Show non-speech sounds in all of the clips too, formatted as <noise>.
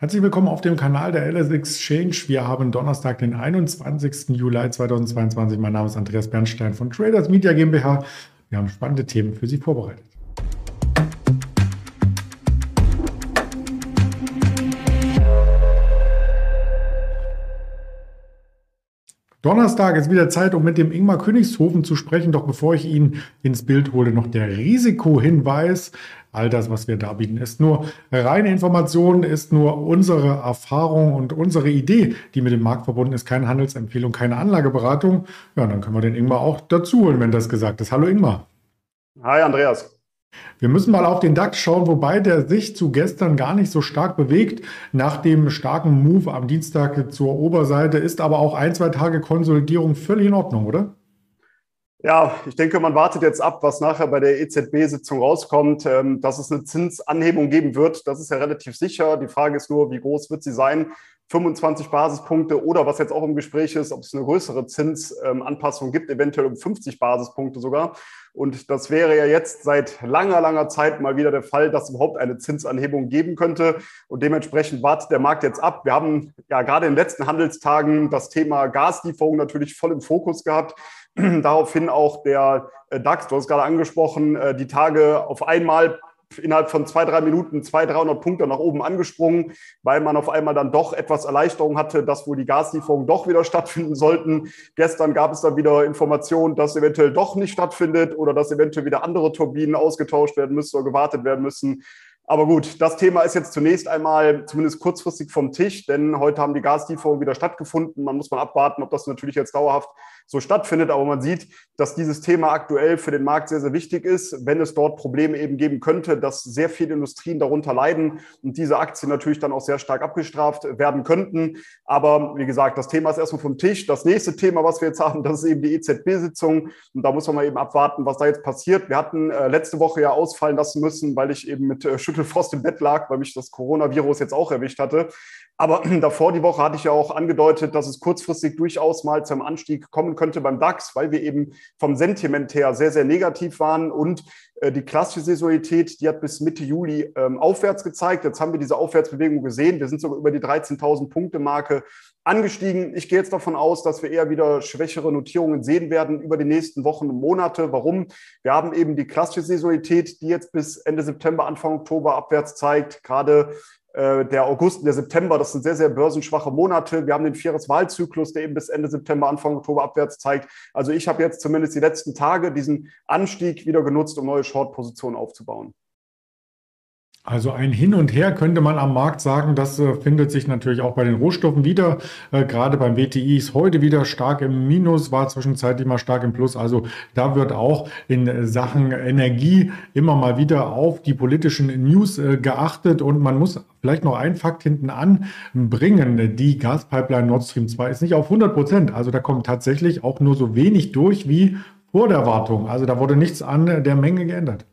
Herzlich willkommen auf dem Kanal der LS Exchange. Wir haben Donnerstag, den 21. Juli 2022. Mein Name ist Andreas Bernstein von Traders Media GmbH. Wir haben spannende Themen für Sie vorbereitet. Donnerstag ist wieder Zeit, um mit dem Ingmar Königshofen zu sprechen. Doch bevor ich ihn ins Bild hole, noch der Risikohinweis. All das, was wir da bieten, ist nur reine Information, ist nur unsere Erfahrung und unsere Idee, die mit dem Markt verbunden ist. Keine Handelsempfehlung, keine Anlageberatung. Ja, dann können wir den Ingmar auch dazu holen, wenn das gesagt ist. Hallo Ingmar. Hi Andreas. Wir müssen mal auf den DAX schauen, wobei der sich zu gestern gar nicht so stark bewegt. Nach dem starken Move am Dienstag zur Oberseite ist aber auch ein, zwei Tage Konsolidierung völlig in Ordnung, oder? Ja, ich denke, man wartet jetzt ab, was nachher bei der EZB-Sitzung rauskommt. Ähm, dass es eine Zinsanhebung geben wird, das ist ja relativ sicher. Die Frage ist nur, wie groß wird sie sein? 25 Basispunkte oder was jetzt auch im Gespräch ist, ob es eine größere Zinsanpassung gibt, eventuell um 50 Basispunkte sogar. Und das wäre ja jetzt seit langer, langer Zeit mal wieder der Fall, dass überhaupt eine Zinsanhebung geben könnte. Und dementsprechend wartet der Markt jetzt ab. Wir haben ja gerade in den letzten Handelstagen das Thema Gaslieferung natürlich voll im Fokus gehabt. <clears throat> Daraufhin auch der äh, DAX, du hast gerade angesprochen, äh, die Tage auf einmal innerhalb von zwei, drei Minuten 200, 300 Punkte nach oben angesprungen, weil man auf einmal dann doch etwas Erleichterung hatte, dass wohl die Gaslieferungen doch wieder <laughs> stattfinden sollten. Gestern gab es dann wieder Informationen, dass eventuell doch nicht stattfindet oder dass eventuell wieder andere Turbinen ausgetauscht werden müssen oder gewartet werden müssen. Aber gut, das Thema ist jetzt zunächst einmal zumindest kurzfristig vom Tisch, denn heute haben die Gaslieferungen wieder stattgefunden. Man muss mal abwarten, ob das natürlich jetzt dauerhaft so stattfindet. Aber man sieht, dass dieses Thema aktuell für den Markt sehr, sehr wichtig ist, wenn es dort Probleme eben geben könnte, dass sehr viele Industrien darunter leiden und diese Aktien natürlich dann auch sehr stark abgestraft werden könnten. Aber wie gesagt, das Thema ist erstmal vom Tisch. Das nächste Thema, was wir jetzt haben, das ist eben die EZB-Sitzung. Und da muss man mal eben abwarten, was da jetzt passiert. Wir hatten äh, letzte Woche ja ausfallen lassen müssen, weil ich eben mit äh, Schüttelfrost im Bett lag, weil mich das Coronavirus jetzt auch erwischt hatte. Aber <clears throat> davor die Woche hatte ich ja auch angedeutet, dass es kurzfristig durchaus mal zum Anstieg kommen könnte beim DAX, weil wir eben vom Sentiment her sehr, sehr negativ waren und äh, die klassische Saisonalität, die hat bis Mitte Juli ähm, aufwärts gezeigt. Jetzt haben wir diese Aufwärtsbewegung gesehen. Wir sind sogar über die 13.000 Punkte Marke angestiegen. Ich gehe jetzt davon aus, dass wir eher wieder schwächere Notierungen sehen werden über die nächsten Wochen und Monate. Warum? Wir haben eben die klassische Saisonalität, die jetzt bis Ende September, Anfang Oktober abwärts zeigt. Gerade der August und der September, das sind sehr, sehr börsenschwache Monate. Wir haben den Vierjahreswahlzyklus, der eben bis Ende September, Anfang Oktober abwärts zeigt. Also ich habe jetzt zumindest die letzten Tage diesen Anstieg wieder genutzt, um neue Short-Positionen aufzubauen. Also ein Hin und Her könnte man am Markt sagen, das äh, findet sich natürlich auch bei den Rohstoffen wieder. Äh, gerade beim WTI ist heute wieder stark im Minus, war zwischenzeitlich mal stark im Plus. Also da wird auch in Sachen Energie immer mal wieder auf die politischen News äh, geachtet und man muss vielleicht noch einen Fakt hinten anbringen. Die Gaspipeline Nord Stream 2 ist nicht auf 100 Prozent. Also da kommt tatsächlich auch nur so wenig durch wie vor der Wartung. Also da wurde nichts an der Menge geändert.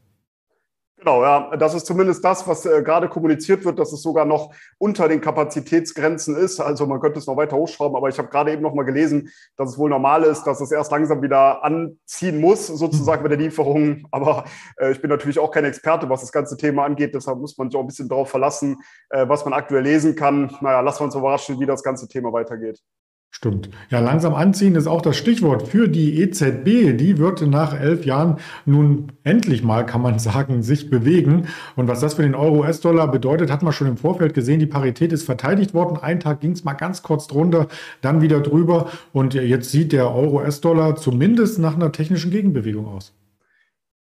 Genau, ja, das ist zumindest das, was äh, gerade kommuniziert wird, dass es sogar noch unter den Kapazitätsgrenzen ist. Also man könnte es noch weiter hochschrauben, aber ich habe gerade eben noch mal gelesen, dass es wohl normal ist, dass es erst langsam wieder anziehen muss, sozusagen bei der Lieferung. Aber äh, ich bin natürlich auch kein Experte, was das ganze Thema angeht. Deshalb muss man sich auch ein bisschen darauf verlassen, äh, was man aktuell lesen kann. Naja, lassen wir uns überraschen, wie das ganze Thema weitergeht. Stimmt. Ja, langsam anziehen ist auch das Stichwort für die EZB. Die wird nach elf Jahren nun endlich mal, kann man <laughs> sagen, sich bewegen. Und was das für den Euro-US-Dollar bedeutet, hat man schon im Vorfeld gesehen. Die Parität ist verteidigt worden. Einen Tag ging es mal ganz kurz drunter, dann wieder drüber. Und jetzt sieht der Euro-US-Dollar zumindest nach einer technischen Gegenbewegung aus.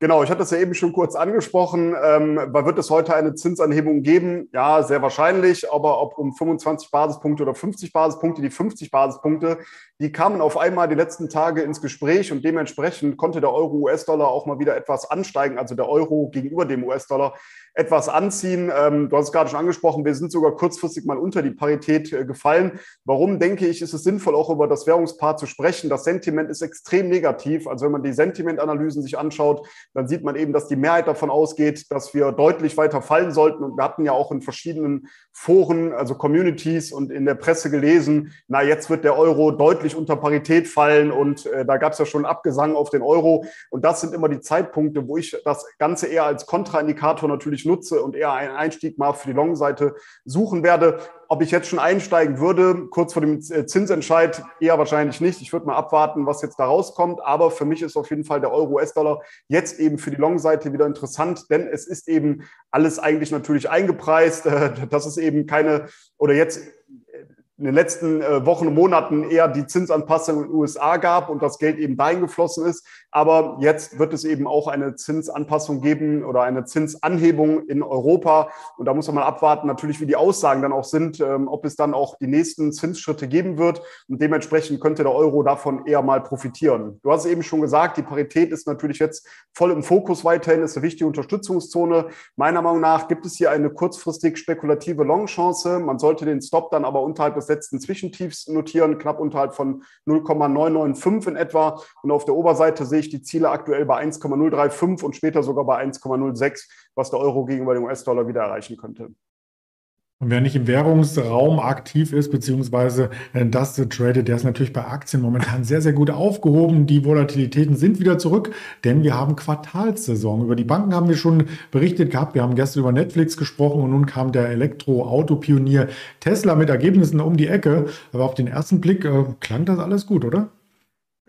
Genau, ich hatte es ja eben schon kurz angesprochen. Ähm, wird es heute eine Zinsanhebung geben? Ja, sehr wahrscheinlich. Aber ob um 25 Basispunkte oder 50 Basispunkte, die 50 Basispunkte, die kamen auf einmal die letzten Tage ins Gespräch und dementsprechend konnte der Euro-US-Dollar auch mal wieder etwas ansteigen, also der Euro gegenüber dem US-Dollar etwas anziehen. Ähm, du hast es gerade schon angesprochen, wir sind sogar kurzfristig mal unter die Parität äh, gefallen. Warum denke ich, ist es sinnvoll, auch über das Währungspaar zu sprechen? Das Sentiment ist extrem negativ. Also wenn man die Sentimentanalysen sich anschaut, dann sieht man eben, dass die Mehrheit davon ausgeht, dass wir deutlich weiter fallen sollten. Und wir hatten ja auch in verschiedenen Foren, also Communities und in der Presse gelesen, na, jetzt wird der Euro deutlich unter Parität fallen und äh, da gab es ja schon Abgesang auf den Euro. Und das sind immer die Zeitpunkte, wo ich das Ganze eher als Kontraindikator natürlich natürlich nutze und eher einen Einstieg mal für die Long-Seite suchen werde. Ob ich jetzt schon einsteigen würde, kurz vor dem äh, Zinsentscheid, eher wahrscheinlich nicht. Ich würde mal abwarten, was jetzt da rauskommt. Aber für mich ist auf jeden Fall der Euro-US-Dollar jetzt eben für die Long-Seite wieder interessant, denn es ist eben alles eigentlich natürlich eingepreist. <laughs> Das ist eben keine, oder jetzt in den letzten äh, Wochen und Monaten eher die Zinsanpassung in den USA gab und das Geld eben dahin geflossen ist. Aber jetzt wird es eben auch eine Zinsanpassung geben oder eine Zinsanhebung in Europa. Und da muss man mal abwarten, natürlich, wie die Aussagen dann auch sind, ähm, ob es dann auch die nächsten Zinsschritte geben wird. Und dementsprechend könnte der Euro davon eher mal profitieren. Du hast eben schon gesagt, die Parität ist natürlich jetzt voll im Fokus weiterhin, ist eine wichtige Unterstützungszone. Meiner Meinung nach gibt es hier eine kurzfristig spekulative Long-Chance. Man sollte den Stop dann aber unterhalb des letzten Zwischentiefs notieren, knapp unterhalb von 0,995 in etwa. Und auf der Oberseite sehe ich die Ziele aktuell bei 1,035 und später sogar bei 1,06, was der Euro gegenüber dem US-Dollar wieder erreichen könnte. Und wer nicht im Währungsraum aktiv ist, beziehungsweise äh, das tradet, der ist natürlich bei Aktien momentan sehr, sehr gut aufgehoben. Die Volatilitäten sind wieder zurück, denn wir haben Quartalssaison. Über die Banken haben wir schon berichtet gehabt. Wir haben gestern über Netflix gesprochen und nun kam der Elektro-Auto-Pionier Tesla mit Ergebnissen um die Ecke. Aber auf den ersten Blick äh, klang das alles gut, oder?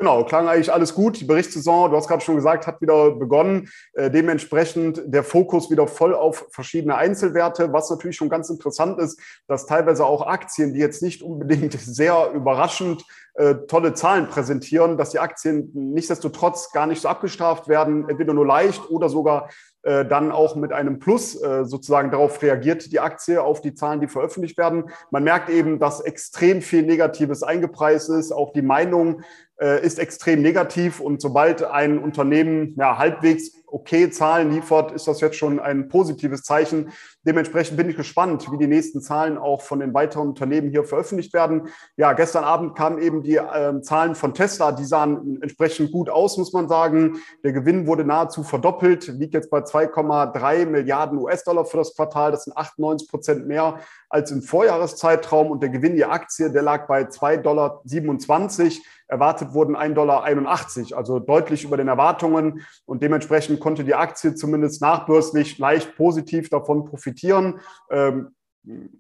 Genau, klang eigentlich alles gut. Die Berichtssaison, du hast gerade schon gesagt, hat wieder begonnen. Äh, dementsprechend der Fokus wieder voll auf verschiedene Einzelwerte, was natürlich schon ganz interessant ist, dass teilweise auch Aktien, die jetzt nicht unbedingt <laughs> sehr überraschend äh, tolle Zahlen präsentieren, dass die Aktien nichtsdestotrotz gar nicht so abgestraft werden, entweder nur leicht oder sogar äh, dann auch mit einem Plus äh, sozusagen darauf reagiert die Aktie auf die Zahlen, die veröffentlicht werden. Man merkt eben, dass extrem viel Negatives eingepreist ist. Auch die Meinung äh, ist extrem negativ und sobald ein Unternehmen ja, halbwegs okay Zahlen liefert, ist das jetzt schon ein positives Zeichen. Dementsprechend bin ich gespannt, wie die nächsten Zahlen auch von den weiteren Unternehmen hier veröffentlicht werden. Ja, gestern Abend kamen eben die äh, Zahlen von Tesla, die sahen entsprechend gut aus, muss man sagen. Der Gewinn wurde nahezu verdoppelt, liegt jetzt bei 2,3 Milliarden US-Dollar für das Quartal. Das sind 98 Prozent mehr als im Vorjahreszeitraum und der Gewinn der Aktie, der lag bei 2,27 Dollar. Erwartet wurden 1,81 Dollar, also deutlich über den Erwartungen. Und dementsprechend konnte die Aktie zumindest nachbörslich leicht positiv davon profitieren. Ähm,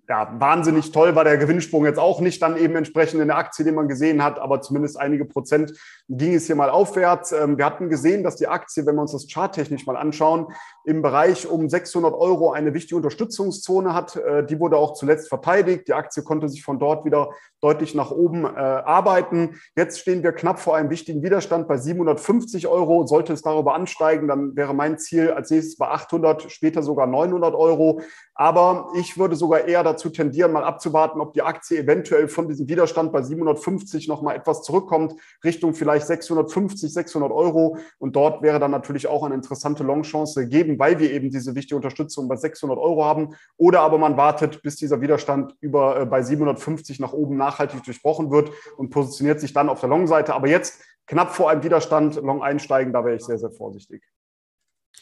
ja, wahnsinnig toll war der Gewinnsprung jetzt auch nicht dann eben entsprechend in der Aktie, die man gesehen hat, aber zumindest einige Prozent ging es hier mal aufwärts. Ähm, wir hatten gesehen, dass die Aktie, wenn wir uns das charttechnisch mal anschauen, im Bereich um 600 Euro eine wichtige Unterstützungszone hat. Äh, die wurde auch zuletzt verteidigt. Die Aktie konnte sich von dort wieder deutlich nach oben äh, arbeiten. Jetzt stehen wir knapp vor einem wichtigen Widerstand bei 750 Euro. Sollte es darüber ansteigen, dann wäre mein Ziel als nächstes bei 800, später sogar 900 Euro. Aber ich würde sogar eher dazu tendieren, mal abzuwarten, ob die Aktie eventuell von diesem Widerstand bei 750 noch mal etwas zurückkommt, Richtung vielleicht 650, 600 Euro. Und dort wäre dann natürlich auch eine interessante Longchance geben, weil wir eben diese wichtige Unterstützung bei 600 Euro haben. Oder aber man wartet, bis dieser Widerstand über, äh, bei 750 nach oben nachhaltig durchbrochen wird und positioniert sich dann auf der Long-Seite. Aber jetzt knapp vor einem Widerstand Long einsteigen, da wäre ich sehr, sehr vorsichtig.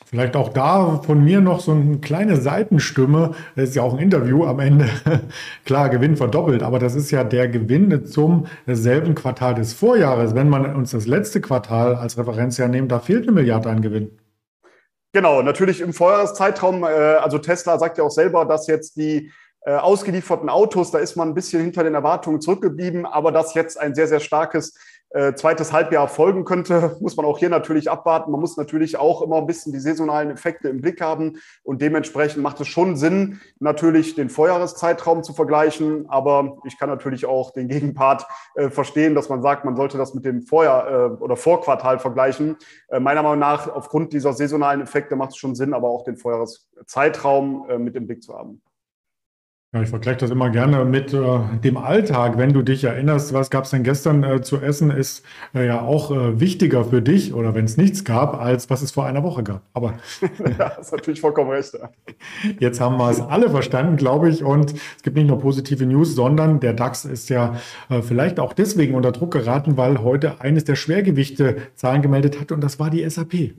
Vielleicht auch da von mir noch so eine kleine Seitenstimme. Das ist ja auch ein Interview am Ende. <laughs> Klar, Gewinn verdoppelt, aber das ist ja der Gewinn zum selben Quartal des Vorjahres. Wenn man uns das letzte Quartal als Referenzjahr nimmt, da fehlt eine Milliarde an Gewinn. Genau, natürlich im Vorjahreszeitraum. Äh, also Tesla sagt ja auch selber, dass jetzt die äh, ausgelieferten Autos, da ist man ein bisschen hinter den Erwartungen zurückgeblieben, aber dass jetzt ein sehr, sehr starkes äh, zweites Halbjahr folgen könnte, muss man auch hier natürlich abwarten. Man muss natürlich auch immer ein bisschen die saisonalen Effekte im Blick haben und dementsprechend macht es schon Sinn, natürlich den Vorjahreszeitraum zu vergleichen. Aber ich kann natürlich auch den Gegenpart äh, verstehen, dass man sagt, man sollte das mit dem Vorjahr äh, oder Vorquartal vergleichen. Äh, meiner Meinung nach, aufgrund dieser saisonalen Effekte macht es schon Sinn, aber auch den Vorjahreszeitraum äh, mit im Blick zu haben. Ja, ich vergleiche das immer gerne mit äh, dem Alltag. Wenn du dich erinnerst, was gab es denn gestern äh, zu essen, ist äh, ja auch äh, wichtiger für dich oder wenn es nichts gab, als was es vor einer Woche gab. Aber <laughs> ja, ist natürlich vollkommen recht. Ja. Jetzt haben wir es alle verstanden, glaube ich. Und es gibt nicht nur positive News, sondern der DAX ist ja äh, vielleicht auch deswegen unter Druck geraten, weil heute eines der Schwergewichte Zahlen gemeldet hat und das war die SAP.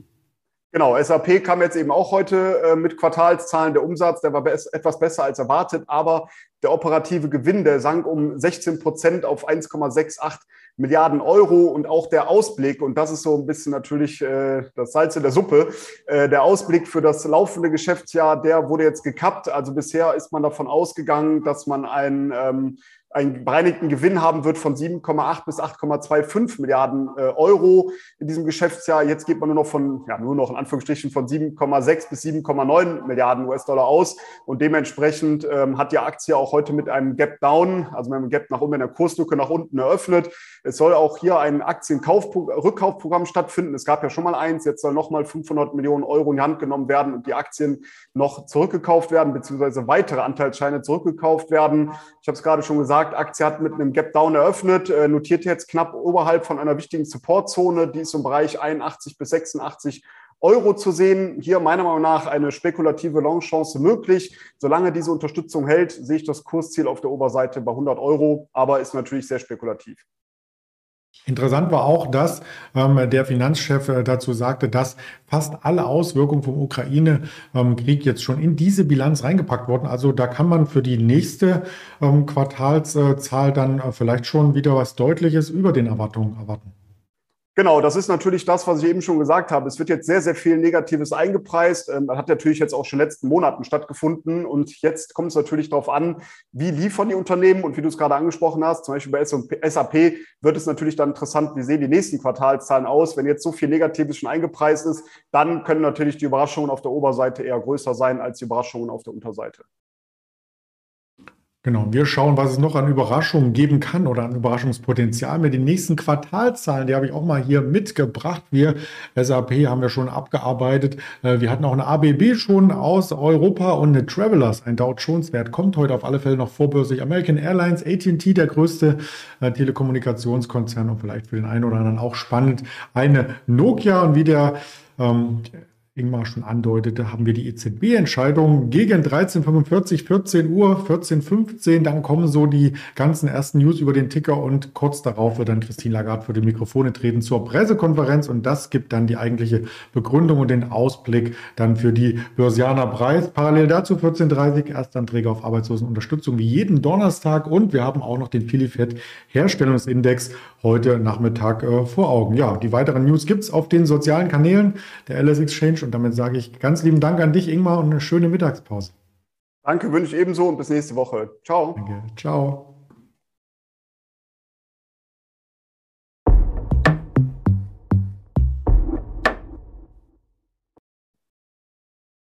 Genau, SAP kam jetzt eben auch heute äh, mit Quartalszahlen. Der Umsatz, der war be etwas besser als erwartet, aber der operative Gewinn, der sank um 16 Prozent auf 1,68 Milliarden Euro und auch der Ausblick, und das ist so ein bisschen natürlich äh, das Salz in der Suppe, äh, der Ausblick für das laufende Geschäftsjahr, der wurde jetzt gekappt. Also bisher ist man davon ausgegangen, dass man ein ähm, einen bereinigten Gewinn haben wird von 7,8 bis 8,25 Milliarden äh, Euro in diesem Geschäftsjahr. Jetzt geht man nur noch von, ja, nur noch in Anführungsstrichen von 7,6 bis 7,9 Milliarden US-Dollar aus. Und dementsprechend ähm, hat die Aktie auch heute mit einem Gap Down, also mit einem Gap nach oben, in der Kurslücke nach unten eröffnet. Es soll auch hier ein Aktienrückkaufprogramm stattfinden. Es gab ja schon mal eins. Jetzt soll nochmal 500 Millionen Euro in die Hand genommen werden und die Aktien noch zurückgekauft werden, beziehungsweise weitere Anteilsscheine zurückgekauft werden. Ich habe es gerade schon gesagt, gesagt, Aktie hat mit einem Gap Down eröffnet, äh, notiert jetzt knapp oberhalb von einer wichtigen Supportzone, die ist im Bereich 81 bis 86 Euro zu sehen. Hier meiner Meinung nach eine spekulative Longchance möglich. Solange diese Unterstützung hält, sehe ich das Kursziel auf der Oberseite bei 100 Euro, aber ist natürlich sehr spekulativ. Interessant war auch, dass ähm, der Finanzchef äh, dazu sagte, dass fast alle Auswirkungen vom Ukraine-Krieg ähm, jetzt schon in diese Bilanz reingepackt wurden. Also da kann man für die nächste ähm, Quartalszahl dann äh, vielleicht schon wieder was Deutliches über den Erwartungen erwarten. Genau, das ist natürlich das, was ich eben schon gesagt habe. Es wird jetzt sehr, sehr viel Negatives eingepreist. Ähm, das hat natürlich jetzt auch schon in den letzten Monaten stattgefunden. Und jetzt kommt es natürlich darauf an, wie liefern die Unternehmen und wie du es gerade angesprochen hast, zum Beispiel bei SAP wird es natürlich dann interessant, wie sehen die nächsten Quartalszahlen aus. Wenn jetzt so viel Negatives schon eingepreist ist, dann können natürlich die Überraschungen auf der Oberseite eher größer sein als die Überraschungen auf der Unterseite. Genau, wir schauen, was es noch an Überraschungen geben kann oder an Überraschungspotenzial mit den nächsten Quartalzahlen. Die habe ich auch mal hier mitgebracht. Wir SAP haben wir schon abgearbeitet. Äh, wir hatten auch eine ABB schon aus Europa und eine Travelers. Ein Dow Jones Wert kommt heute auf alle Fälle noch vorbörslich. American Airlines, AT&T, der größte äh, Telekommunikationskonzern und vielleicht für den einen oder anderen auch spannend. Eine Nokia und wie der ähm, Ingmar schon andeutete, haben wir die EZB-Entscheidung gegen 13.45, 14 Uhr, 14.15. Dann kommen so die ganzen ersten News über den Ticker und kurz darauf wird dann Christine Lagarde für die Mikrofone treten zur Pressekonferenz und das gibt dann die eigentliche Begründung und den Ausblick dann für die Börsianer Preis. Parallel dazu 14.30 Erstanträge auf Arbeitslosenunterstützung wie jeden Donnerstag und wir haben auch noch den Filifed Herstellungsindex heute Nachmittag äh, vor Augen. Ja, die weiteren News gibt es auf den sozialen Kanälen der LS Exchange und damit sage ich ganz lieben Dank an dich, Ingmar, und eine schöne Mittagspause. Danke, wünsche ich ebenso und bis nächste Woche. Ciao. Danke. Ciao.